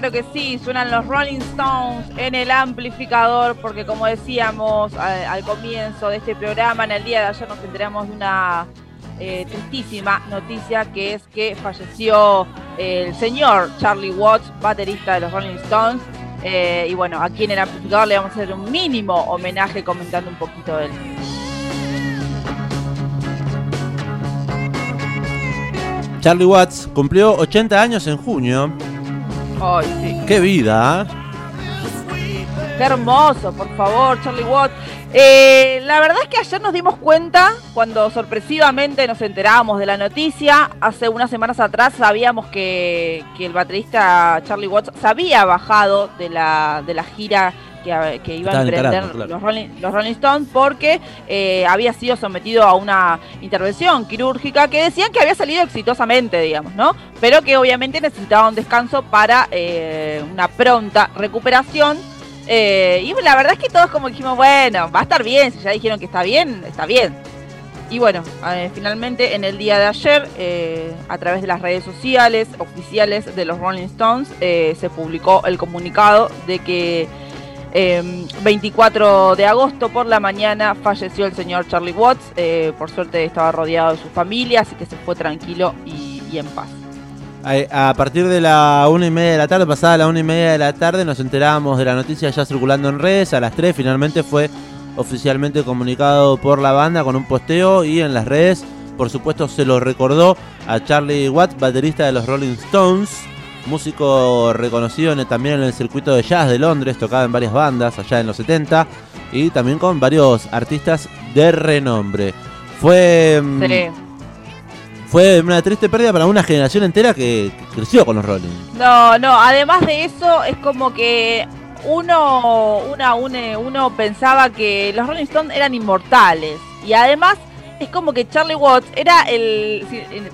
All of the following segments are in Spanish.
claro que sí, suenan los Rolling Stones en el amplificador, porque como decíamos al, comienzo de este programa, en el día de ayer nos enteramos de una eh, tristísima noticia, que es que falleció el señor Charlie Watts, baterista de los Rolling Stones. Eh, y bueno, aquí en el amplificador le vamos a hacer un mínimo homenaje comentando un poquito de él. Charlie Watts cumplió 80 años en junio. Ay, sí. ¡Qué vida! ¿eh? Qué hermoso, por favor, Charlie Watts. Eh, la verdad es que ayer nos dimos cuenta, cuando sorpresivamente nos enterábamos de la noticia, hace unas semanas atrás sabíamos que, que el baterista Charlie Watts se había bajado de la, de la gira que, iban a emprender los, Rolling, Stones porque eh, había sido sometido a una intervención quirúrgica que decían que había salido exitosamente, digamos, ¿no? Pero que obviamente necesitaba un descanso para eh, una pronta recuperación. Eh, y la verdad es que todos como dijimos, bueno, va a estar bien, si ya dijeron que está bien, está bien. Y bueno, finalmente en el día de ayer, a través de las redes sociales oficiales de los Rolling Stones, se publicó el comunicado de que 24 em, de agosto por la mañana falleció el señor Charlie Watts. Eh, por suerte estaba rodeado de su familia, así que se fue tranquilo y, en paz. A partir de la una y media de la tarde, pasada la una y media de la tarde, nos enterábamos de la noticia ya circulando en redes. A las 3 finalmente fue oficialmente comunicado por la banda con un posteo y en las redes, por supuesto, se lo recordó a Charlie Watts, baterista de los Rolling Stones músico reconocido también en el circuito de jazz de Londres, tocaba en varias bandas allá en los 70 y también con varios artistas de renombre. Fue mm, fue una triste pérdida para una generación entera que, creció con los Rolling. No, no, además de eso es como que uno una, uno pensaba que los Rolling Stones eran inmortales y además es como que Charlie Watts era el,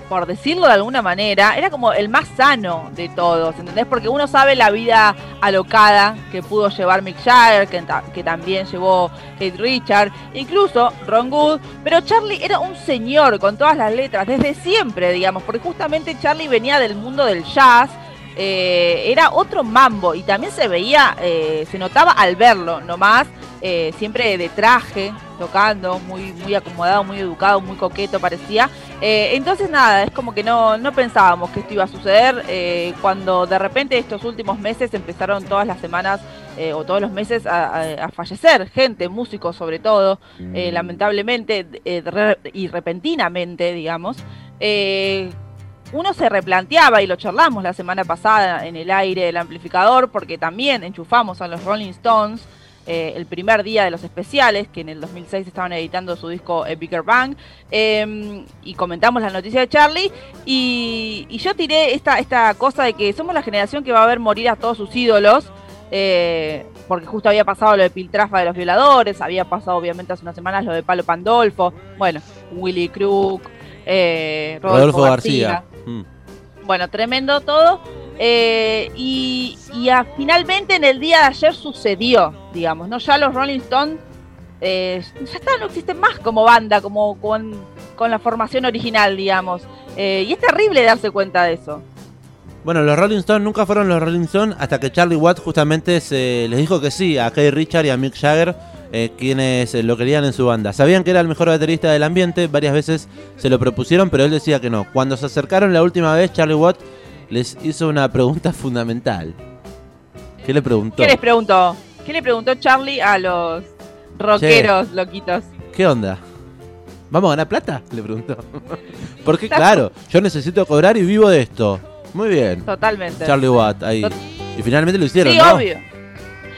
por decirlo de alguna manera, era como el más sano de todos, ¿entendés? Porque uno sabe la vida alocada que pudo llevar Mick Jagger, que, también llevó Kate Richard, incluso Ron Good, pero Charlie era un señor con todas las letras, desde siempre, digamos, porque justamente Charlie venía del mundo del jazz, eh, era otro mambo y también se veía, eh, se notaba al verlo nomás, eh, siempre de traje, tocando, muy, muy acomodado, muy educado, muy coqueto parecía. entonces nada, es como que no, no pensábamos que esto iba a suceder cuando de repente estos últimos meses empezaron todas las semanas o todos los meses a, fallecer gente, músicos sobre todo, lamentablemente y repentinamente, digamos uno se replanteaba, y lo charlamos la semana pasada en el aire del amplificador, porque también enchufamos a los Rolling Stones eh, el primer día de los especiales, que en el 2006 estaban editando su disco Bigger Bang, em, y comentamos la noticia de Charlie, y, yo tiré esta, esta cosa de que somos la generación que va a ver morir a todos sus ídolos, eh, porque justo había pasado lo de Piltrafa de los violadores, había pasado obviamente hace unas semanas lo de Palo Pandolfo, bueno, Willy Crook, eh, Rodolfo, García. Mm. Bueno, tremendo todo. Eh, y, finalmente en el día de ayer sucedió, digamos, ¿no? Ya los Rolling Stones eh, ya no existen más como banda, como con, la formación original, digamos. Eh, y es terrible darse cuenta de eso. Bueno, los Rolling Stones nunca fueron los Rolling Stones hasta que Charlie Watts justamente se les dijo que sí a Kay Richard y a Mick Jagger eh, quienes eh, lo querían en su banda. Sabían que era el mejor baterista del ambiente, varias veces se lo propusieron, pero él decía que no. Cuando se acercaron la última vez, Charlie Watt les hizo una pregunta fundamental. ¿Qué le preguntó? ¿Qué les preguntó? ¿Qué le preguntó Charlie a los rockeros loquitos? ¿Qué onda? ¿Vamos a ganar plata? Le preguntó. Porque claro, yo necesito cobrar y vivo de esto. Muy bien. Totalmente. Charlie Watt ahí. y finalmente lo hicieron, sí, obvio.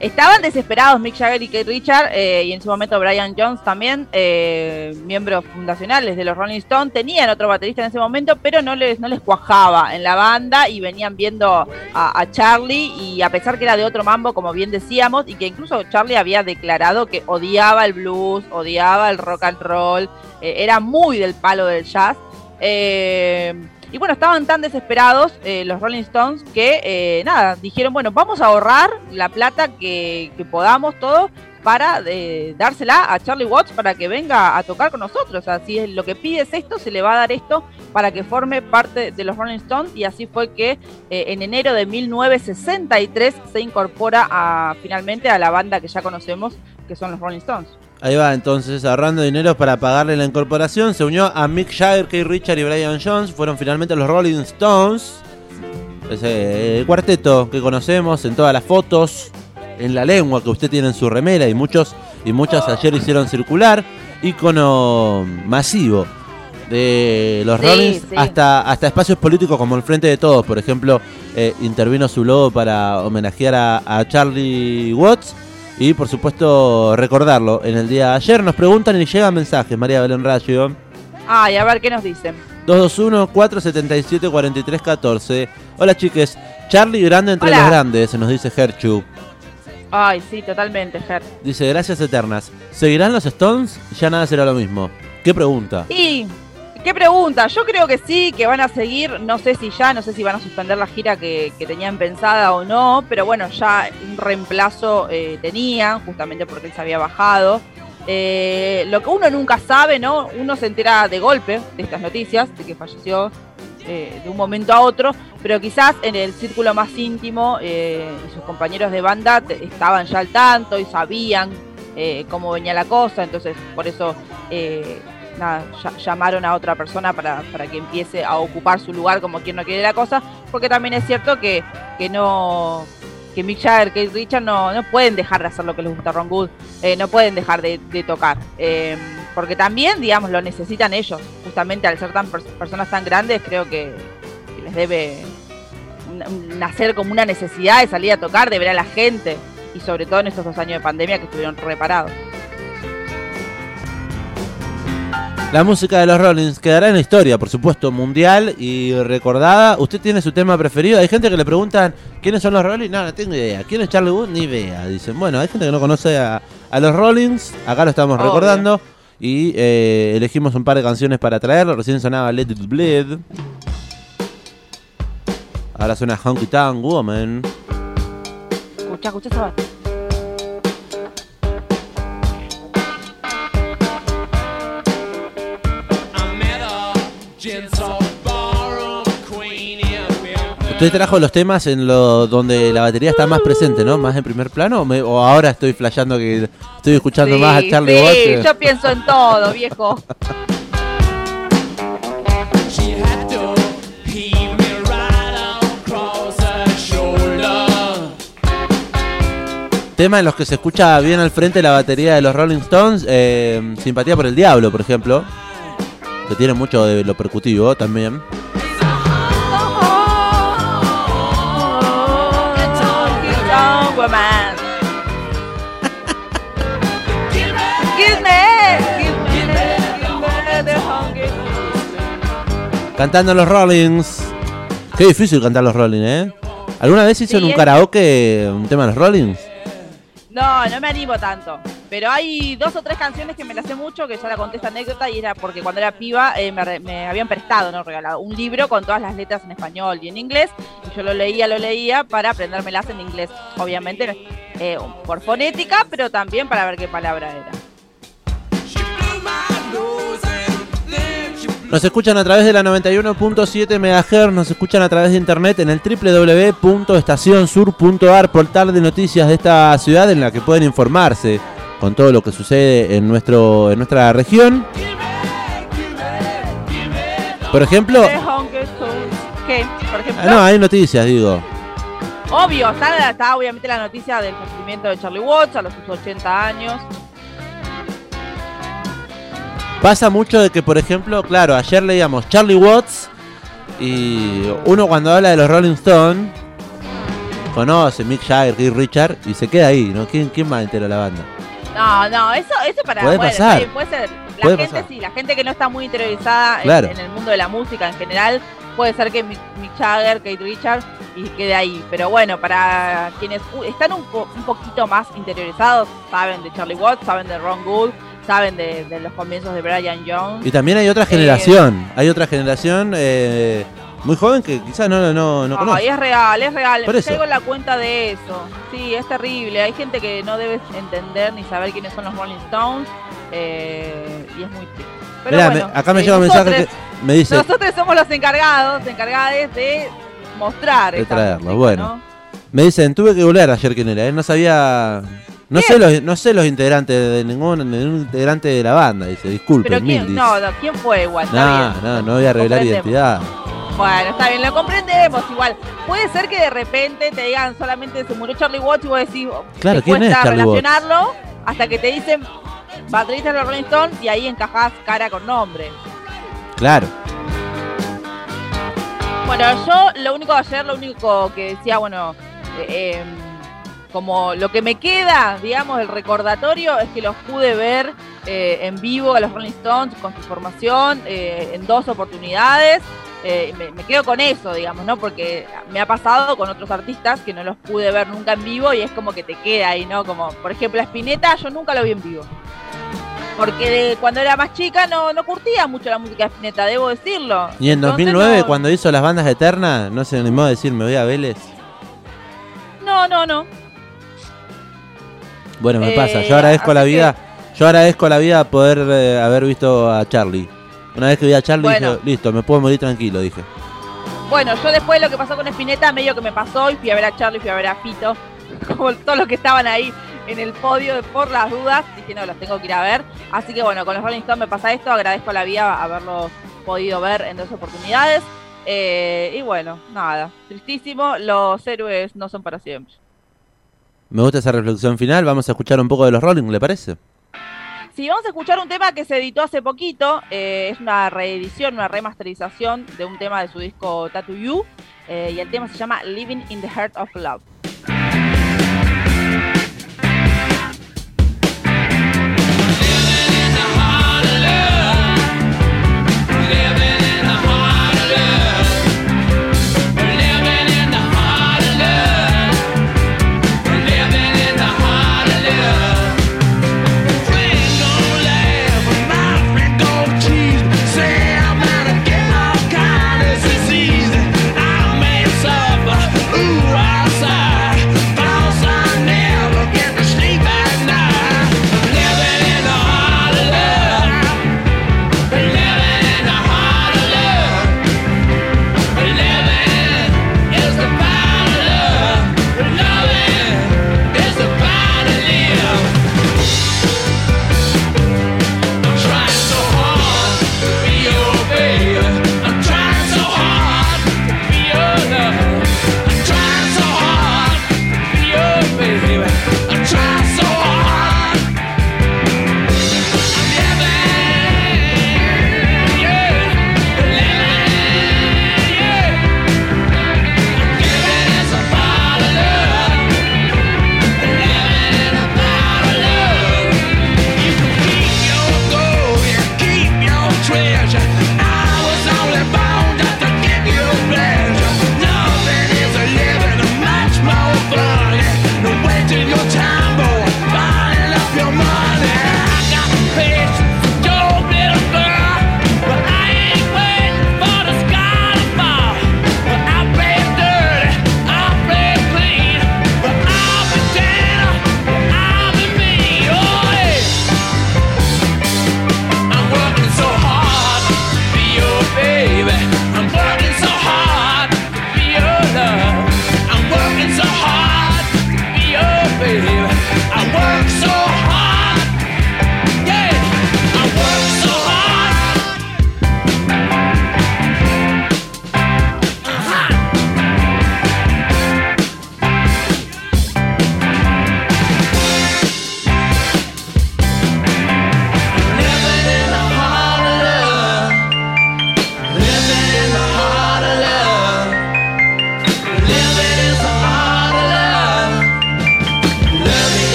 Estaban desesperados Mick Jagger y Kate Richard, eh, y en su momento Brian Jones también, eh, miembros fundacionales de los Rolling Stones, tenían otro baterista en ese momento, pero no les, no les cuajaba en la banda y venían viendo a, Charlie, y a pesar que era de otro mambo, como bien decíamos, y que incluso Charlie había declarado que odiaba el blues, odiaba el rock and roll, eh, era muy del palo del jazz. Y bueno, estaban tan desesperados eh, los Rolling Stones que, eh, nada, dijeron, bueno, vamos a ahorrar la plata que, podamos todos, para eh, dársela a Charlie Watts para que venga a tocar con nosotros. O sea, si es lo que pide es esto, se le va a dar esto para que forme parte de los Rolling Stones y así fue que en enero de 1963 se incorpora a, finalmente a la banda que ya conocemos, que son los Rolling Stones. Ahí va, entonces ahorrando dinero para pagarle la incorporación, se unió a Mick Jagger, Keith Richard y Brian Jones, fueron finalmente los Rolling Stones, ese eh, cuarteto que conocemos en todas las fotos, en la lengua que usted tiene en su remera y muchos y muchas ayer hicieron circular, icono masivo de los Sí, Rollins sí. hasta hasta espacios políticos como el Frente de Todos, por ejemplo, eh, intervino su logo para homenajear a, a Charlie Watts y por supuesto recordarlo en el día de ayer. Nos preguntan y llegan mensajes, María Belén Rayo. Ay, a ver qué nos dicen. 221-477-4314. Hola chiques, Charlie grande entre Hola. los grandes, nos dice Gerchu. Ay, sí, totalmente, Ger. Dice, gracias eternas. ¿Seguirán los Stones? Ya nada será lo mismo. ¿Qué pregunta? Y, ¿qué pregunta? Yo creo que sí, que van a seguir, no sé si ya, no sé si van a suspender la gira que, tenían pensada o no, pero bueno, ya un reemplazo eh, tenían, justamente porque él se había bajado. Eh, lo que uno nunca sabe, ¿no? Uno se entera de golpe de estas noticias, de que falleció eh, de un momento a otro, pero quizás en el círculo más íntimo eh, sus compañeros de banda estaban ya al tanto y sabían cómo venía la cosa, entonces por eso nada, ll- llamaron a otra persona para, para que empiece a ocupar su lugar como quien no quiere la cosa, porque también es cierto que, que no que Mick Jagger, que Richard no, no pueden dejar de hacer lo que les gusta Ron Wood, eh, no pueden dejar de, tocar, eh, porque también, digamos, lo necesitan ellos, justamente al ser tan pers- personas tan grandes, creo que, que les debe nacer como una necesidad de salir a tocar, de ver a la gente, y sobre todo en estos dos años de pandemia que estuvieron reparados. La música de los Rollins quedará en la historia, por supuesto, mundial y recordada. ¿Usted tiene su tema preferido? Hay gente que le preguntan quiénes son los Rollins. No, no tengo idea. ¿Quién es Charlie Wood? Ni idea. Dicen, bueno, hay gente que no conoce a, a los Rollins. Acá lo estamos recordando. Y eh, elegimos un par de canciones para traerlo. Recién sonaba Let It Bleed. Ahora suena Honky Tonk Woman. Escucha, escucha esa Usted trajo los temas en lo donde la batería está más presente, ¿no? Más en primer plano. ¿O, me- o ahora estoy flasheando que estoy escuchando Sí, más a Charlie sí, Watts? yo pienso en todo, viejo. She had to heave me right across her shoulder. Tema en los que se escucha bien al frente la batería de los Rolling Stones. eh, Simpatía por el Diablo, por ejemplo. Que tiene mucho de lo percutivo también. Cantando los Rollings. Qué difícil cantar los Rollings, ¿eh? ¿Alguna vez Sí, en un es- karaoke un tema de los Rollings? No, no me animo tanto. Pero hay dos o tres canciones que me las sé mucho, que ya la conté esta anécdota, y era porque cuando era piba eh, me, re- me habían prestado, no regalado, un libro con todas las letras en español y en inglés, y yo lo leía, lo leía para aprendérmelas en inglés. Obviamente eh, por fonética, pero también para ver qué palabra era. Nos escuchan a través de la 91.7 MHz, nos escuchan a través de internet en el www.estacionsur.ar, portal de noticias de esta ciudad en la que pueden informarse con todo lo que sucede en nuestro en nuestra región. Por ejemplo, ah, no, hay noticias, digo. obvio, está, está obviamente la noticia del fallecimiento de Charlie Watts a los sus 80 años. Pasa mucho de que, por ejemplo, claro, ayer leíamos Charlie Watts y uno cuando habla de los Rolling Stones conoce Mick Jagger, Keith Richard y se queda ahí, ¿no? ¿Quién, quién más entera la banda? No, no, eso, eso para. Puede bueno, pasar. sí, puede ser. La Puede gente pasar. sí, la gente que no está muy interiorizada en- Claro. en, el mundo de la música en general, puede ser que Mick, Jagger, Kate Richard y quede ahí. Pero bueno, para quienes uh, están un, po- un poquito más interiorizados, saben de Charlie Watts, saben de Ron Wood, saben de, de los comienzos de Brian Jones. Y también hay otra generación, hay otra generación, eh, Muy joven que quizás no, no, no conoce. es real, es real. Por Me eso. caigo en la cuenta de eso. Sí, es terrible. Hay gente que no debe entender ni saber quiénes son los Rolling Stones. eh, y es muy triste. Pero Mirá, bueno, me- acá me eh, llega un mensaje nosotros- que me dice, Nosotros somos los encargados, encargadas de mostrar. De traerlo, música, bueno. ¿no? me dicen, tuve que googlear ayer quién era, ¿eh? no sabía, no sé los, no sé los integrantes de ningún, integrante de la banda, dice, disculpen, Pero quién, no, no, ¿quién fue igual? No, bien. no, no voy a revelar identidad. Bueno, está bien, lo comprendemos igual. Puede ser que de repente te digan solamente se murió Charlie Watts y vos decís, Claro, te ¿quién es cuesta Watts? relacionarlo hasta que te dicen baterista de los Rolling Stones y ahí encajás cara con nombre. Claro. Bueno, yo lo único ayer, lo único que decía, bueno, eh, em, como lo que me queda, digamos, el recordatorio es que los pude ver eh, en vivo a los Rolling Stones con su formación eh, en dos oportunidades. Eh, me, me quedo con eso, digamos, ¿no? Porque me ha pasado con otros artistas que no los pude ver nunca en vivo y es como que te queda ahí, ¿no? Como, por ejemplo, a Spinetta yo nunca lo vi en vivo. Porque de- cuando era más chica no, no curtía mucho la música de Spinetta, debo decirlo. Y en Entonces 2009, no- cuando hizo las bandas eternas, no se animó a decir, me voy a Vélez. No, no, no. Bueno, me Eh, pasa, yo agradezco la vida, yo agradezco la vida poder eh, haber visto a Charlie. Una vez que vi a Charlie Bueno. dije, listo, me puedo morir tranquilo, dije. Bueno, yo después lo que pasó con Spinetta, medio que me pasó y fui a ver a Charlie, fui a ver a Fito, como todos los que estaban ahí en el podio por las dudas, dije no, los tengo que ir a ver. Así que bueno, con los Rolling Stones me pasa esto, agradezco a la vida haberlos podido ver en dos oportunidades. Eh, y bueno, nada, tristísimo, los héroes no son para siempre. Me gusta esa reflexión final, vamos a escuchar un poco de los Rolling, ¿le parece? Sí, vamos a escuchar un tema que se editó hace poquito. eh, es una reedición, una remasterización de un tema de su disco Tattoo You. eh, y el tema se llama Living in the Heart of Love.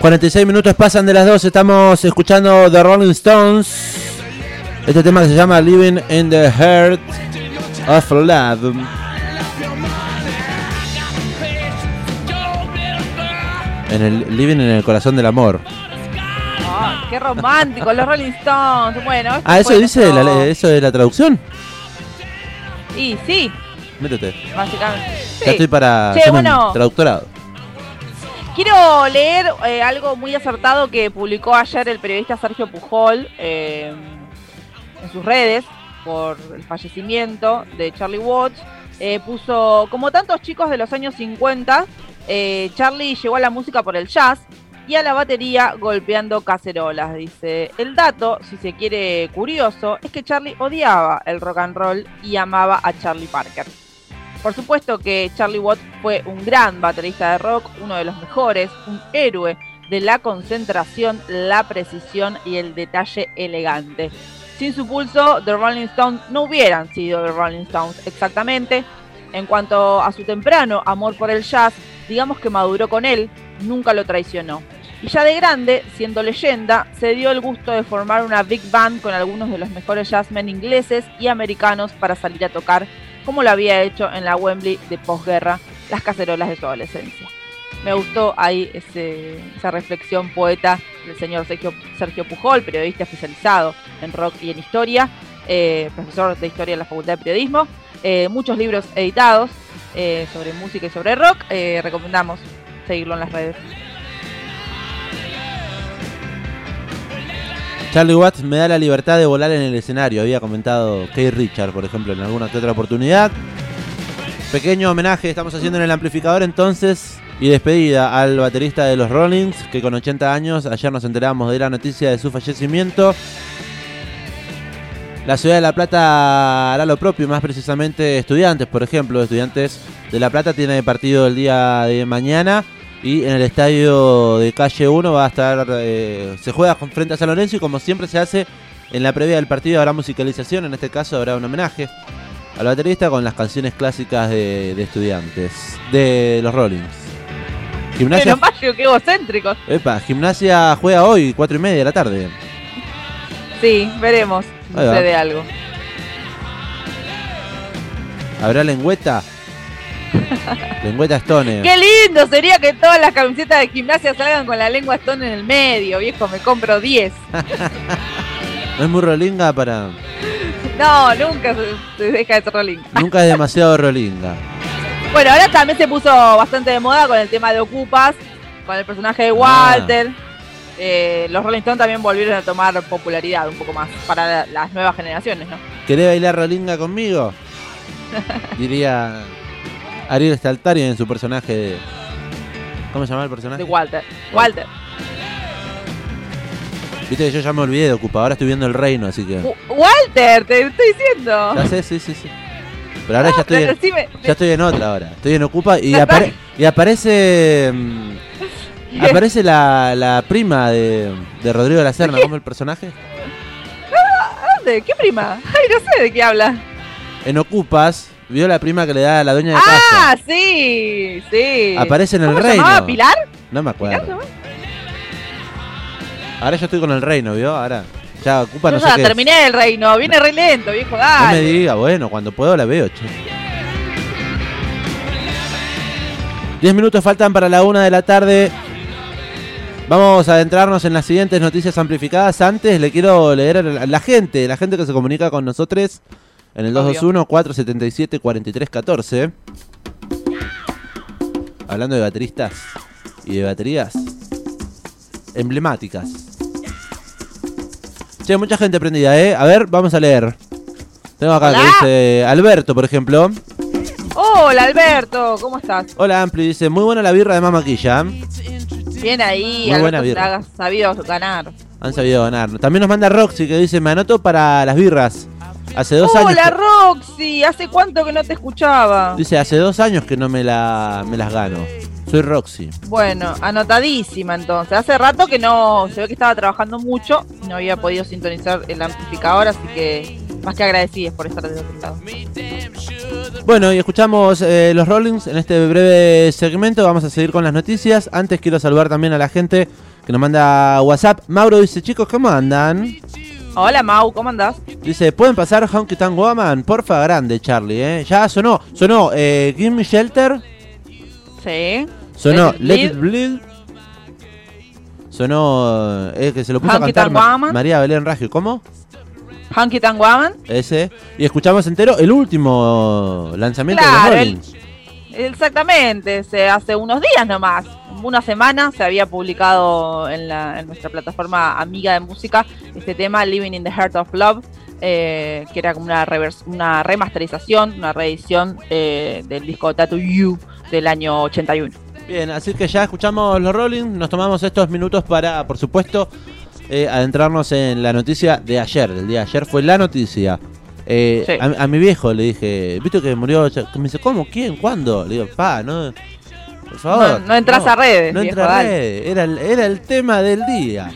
46 minutos pasan de las 2, estamos escuchando The Rolling Stones. Este tema que se llama Living in the Heart of Love. En el Living en el corazón del amor. Ah, qué romántico, los Rolling Stones. Bueno, esto Ah, eso dice la, eso de la traducción. Y sí, Métete. básicamente. Ya Sí. estoy para Che, bueno. traductorado. Quiero leer eh, algo muy acertado que publicó ayer el periodista Sergio Pujol eh, en sus redes por el fallecimiento de Charlie Watts. Eh, puso, como tantos chicos de los años 50, eh, Charlie llegó a la música por el jazz y a la batería golpeando cacerolas. Dice, el dato, si se quiere curioso, es que Charlie odiaba el rock and roll y amaba a Charlie Parker. Por supuesto que Charlie Watts fue un gran baterista de rock, uno de los mejores, un héroe de la concentración, la precisión y el detalle elegante. Sin su pulso, The Rolling Stones no hubieran sido The Rolling Stones exactamente. En cuanto a su temprano amor por el jazz, digamos que maduró con él, nunca lo traicionó. Y ya de grande, siendo leyenda, se dio el gusto de formar una big band con algunos de los mejores jazzmen ingleses y americanos para salir a tocar como lo había hecho en la Wembley de posguerra, las cacerolas de su adolescencia. Me gustó ahí esa reflexión poeta del señor Sergio, Sergio Pujol, periodista especializado en rock y en historia, eh, profesor de historia en la Facultad de Periodismo, eh, muchos libros editados eh, sobre música y sobre rock. recomendamos seguirlo en las redes. Charlie Watts me da la libertad de volar en el escenario, había comentado Kay Richard, por ejemplo, en alguna que otra oportunidad. Pequeño homenaje estamos haciendo en el amplificador entonces y despedida al baterista de los Rollings, que con 80 años, ayer nos enteramos de la noticia de su fallecimiento. La ciudad de La Plata hará lo propio, más precisamente estudiantes, por ejemplo, estudiantes de La Plata tiene partido el día de mañana y en el estadio de calle 1 va a estar, eh, se juega frente a San Lorenzo y como siempre se hace en la previa del partido habrá musicalización, en este caso habrá un homenaje al baterista con las canciones clásicas de, de estudiantes, de los Rollings. Gimnasia, Pero qué egocéntricos. Epa, gimnasia juega hoy, 4 y media de la tarde. Sí, veremos va. sucede algo. ¿Habrá lengüeta? lengüeta Stone. Qué lindo sería que todas las camisetas de gimnasia salgan con la lengua Stone en el medio, viejo, me compro 10. No es muy rolinga para... No, nunca se, deja de ser rolling. Nunca es demasiado rolinga. Bueno, ahora también se puso bastante de moda con el tema de Ocupas, con el personaje de Walter. Eh, los Rolling Stones también volvieron a tomar popularidad un poco más para la- las nuevas generaciones, ¿no? ¿Querés bailar rolinga conmigo? Diría Ariel Staltari en su personaje de... ¿Cómo se llama el personaje? De Walter. Walter. Viste que yo ya me olvidé de Ocupa, ahora estoy viendo el reino, así que... Walter, te estoy diciendo. Ya sé, sí, sí, sí. Pero ahora ya estoy, en, ya estoy en otra ahora. Estoy en Ocupa y, apare- aparece... mm, Aparece la, la prima de, de Rodrigo de la Serna, ¿cómo es el personaje? ¿Dónde? ¿Qué prima? Ay, no sé de qué habla. En Ocupas, vio la prima que le da a la dueña de Ah, casa. sí, sí. Aparece en el ¿Cómo se reino. llamaba? ¿Pilar? No me ¿Pilar? acuerdo. no? Ahora yo estoy con el reino, ¿vio? Ahora ya Ocupa no sé ya qué es. terminé el reino, viene re lento, viejo, No dale. me diga, bueno, cuando puedo la veo, che. Diez minutos faltan para la una de la tarde. Vamos a adentrarnos en las siguientes noticias amplificadas. Antes le quiero leer a la, la gente, la gente que se comunica con nosotros en el Obvio. 221-477-4314. Hablando de bateristas y de baterías emblemáticas. Che, mucha gente prendida, ¿eh? A ver, vamos a leer. Tengo acá que dice Alberto, por ejemplo. Hola, Alberto, ¿cómo estás? Hola, Ampli, dice, muy buena la birra de Mamaquilla. Bien ahí, Muy buena Alberto, birra. te has sabido ganar. Han sabido ganar. También nos manda Roxy que dice, me anoto para las birras. Hace dos años. Hola, Roxy, ¿hace cuánto que no te escuchaba? Dice, hace dos años que no me, la, me las gano. Soy Roxy. Bueno, anotadísima entonces. Hace rato que no, se ve que estaba trabajando mucho, no había podido sintonizar el amplificador, así que más que agradecidas por estar de otro lado. Bueno, y escuchamos eh, los Rollings en este breve segmento. Vamos a seguir con las noticias. Antes quiero saludar también a la gente que nos manda WhatsApp. Mauro dice, chicos, ¿cómo andan? Hola Mau, ¿cómo andás? Dice, ¿pueden pasar Honky Tonk Woman? Porfa, grande, Charlie, ¿eh? Ya sonó, sonó eh, Give Me Shelter, Sí. sonó Let It Bleed. Sonó, eh, que se lo puso a Honky cantar Tonk Ma- Woman. María Belén Raggio, ¿cómo? Hunky Tank Woman. Ese. Y escuchamos entero el último lanzamiento Claro, de los Rollins. Exactamente, se hace unos días nomás, una semana se había publicado en, la- en nuestra plataforma amiga de música este tema Living in the Heart of Love, eh, que era como una, una remasterización, una reedición eh, del disco Tattoo You del año 81. Bien, así que ya escuchamos los Rollins, nos tomamos estos minutos para, por supuesto, eh, adentrarnos en la noticia de ayer. El día de ayer fue la noticia. Eh, Sí. a, a mi viejo le dije, ¿viste que murió? Me dice, ¿cómo? ¿Quién? ¿Cuándo? Le digo, pa, no, por favor. No, no entras a redes, No viejo, entra a redes. Era el, era el tema del día.